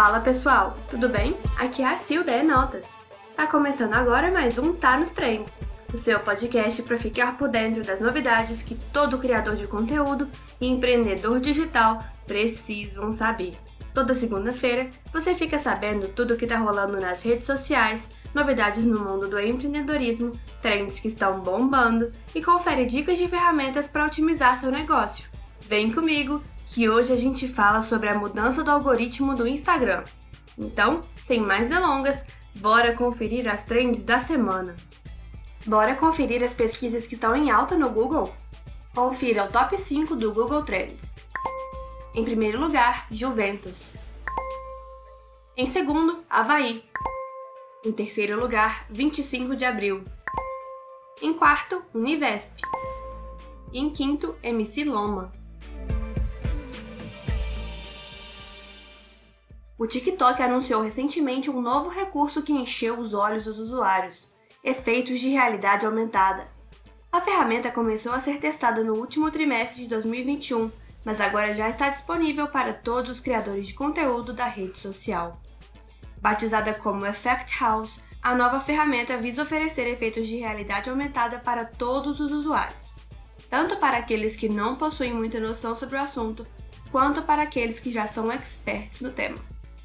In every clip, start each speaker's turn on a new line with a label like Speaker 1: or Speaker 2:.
Speaker 1: Fala pessoal, tudo bem? Aqui é a Sil da Notas. Tá começando agora mais um Tá nos Trends, o seu podcast para ficar por dentro das novidades que todo criador de conteúdo e empreendedor digital precisam saber. Toda segunda-feira você fica sabendo tudo o que tá rolando nas redes sociais, novidades no mundo do empreendedorismo, trends que estão bombando e confere dicas de ferramentas para otimizar seu negócio. Vem comigo que hoje a gente fala sobre a mudança do algoritmo do Instagram. Então, sem mais delongas, bora conferir as trends da semana. Bora conferir as pesquisas que estão em alta no Google? Confira o top 5 do Google Trends. Em primeiro lugar, Juventus. Em segundo, Havaí. Em terceiro lugar, 25 de abril. Em quarto, Univesp. E em quinto, MC Loma. O TikTok anunciou recentemente um novo recurso que encheu os olhos dos usuários: efeitos de realidade aumentada. A ferramenta começou a ser testada no último trimestre de 2021, mas agora já está disponível para todos os criadores de conteúdo da rede social. Batizada como Effect House, a nova ferramenta visa oferecer efeitos de realidade aumentada para todos os usuários, tanto para aqueles que não possuem muita noção sobre o assunto, quanto para aqueles que já são experts no tema.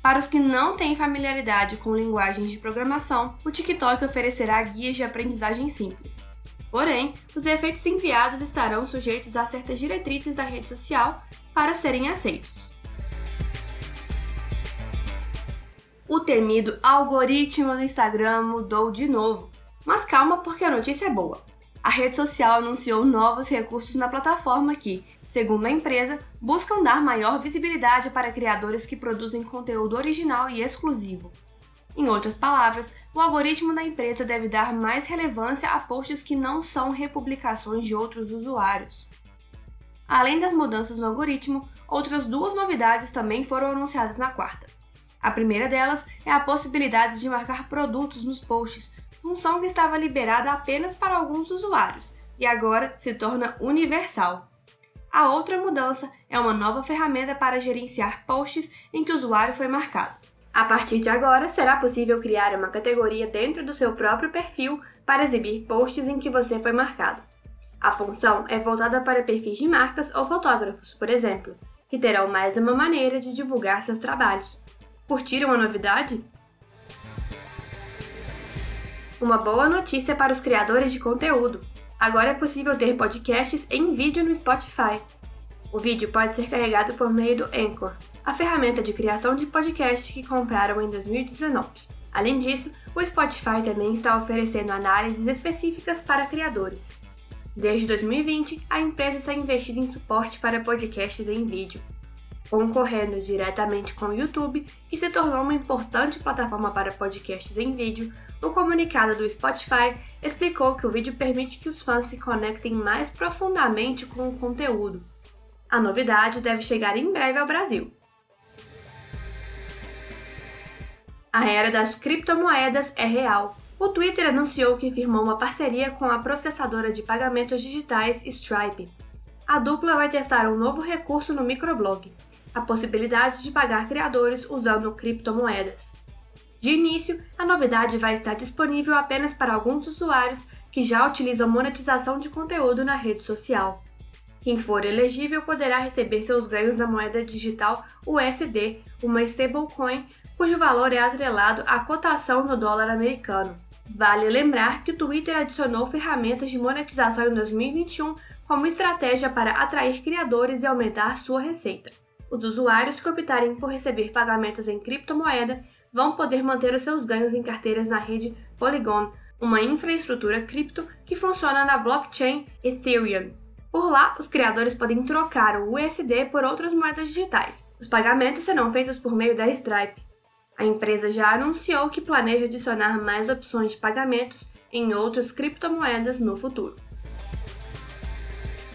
Speaker 1: Para os que não têm familiaridade com linguagens de programação, o TikTok oferecerá guias de aprendizagem simples. Porém, os efeitos enviados estarão sujeitos a certas diretrizes da rede social para serem aceitos. O temido algoritmo do Instagram mudou de novo. Mas calma, porque a notícia é boa a rede social anunciou novos recursos na plataforma que, segundo a empresa, buscam dar maior visibilidade para criadores que produzem conteúdo original e exclusivo. Em outras palavras, o algoritmo da empresa deve dar mais relevância a posts que não são republicações de outros usuários. Além das mudanças no algoritmo, outras duas novidades também foram anunciadas na quarta. A primeira delas é a possibilidade de marcar produtos nos posts, função que estava liberada apenas para alguns usuários e agora se torna universal. A outra mudança é uma nova ferramenta para gerenciar posts em que o usuário foi marcado. A partir de agora, será possível criar uma categoria dentro do seu próprio perfil para exibir posts em que você foi marcado. A função é voltada para perfis de marcas ou fotógrafos, por exemplo, que terão mais uma maneira de divulgar seus trabalhos. Curtiram a novidade? Uma boa notícia para os criadores de conteúdo. Agora é possível ter podcasts em vídeo no Spotify. O vídeo pode ser carregado por meio do Anchor, a ferramenta de criação de podcast que compraram em 2019. Além disso, o Spotify também está oferecendo análises específicas para criadores. Desde 2020, a empresa está investindo em suporte para podcasts em vídeo, concorrendo diretamente com o YouTube, que se tornou uma importante plataforma para podcasts em vídeo, um comunicado do Spotify explicou que o vídeo permite que os fãs se conectem mais profundamente com o conteúdo. A novidade deve chegar em breve ao Brasil. A era das criptomoedas é real. O Twitter anunciou que firmou uma parceria com a processadora de pagamentos digitais Stripe. A dupla vai testar um novo recurso no microblog, a possibilidade de pagar criadores usando criptomoedas. De início, a novidade vai estar disponível apenas para alguns usuários que já utilizam monetização de conteúdo na rede social. Quem for elegível poderá receber seus ganhos na moeda digital USD, uma stablecoin cujo valor é atrelado à cotação do dólar americano. Vale lembrar que o Twitter adicionou ferramentas de monetização em 2021 como estratégia para atrair criadores e aumentar sua receita. Os usuários que optarem por receber pagamentos em criptomoeda vão poder manter os seus ganhos em carteiras na rede Polygon, uma infraestrutura cripto que funciona na blockchain Ethereum. Por lá, os criadores podem trocar o USD por outras moedas digitais. Os pagamentos serão feitos por meio da Stripe. A empresa já anunciou que planeja adicionar mais opções de pagamentos em outras criptomoedas no futuro.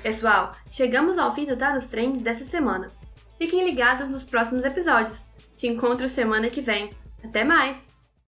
Speaker 1: Pessoal, chegamos ao fim do Tá nos Trends dessa semana. Fiquem ligados nos próximos episódios. Te encontro semana que vem. Até mais!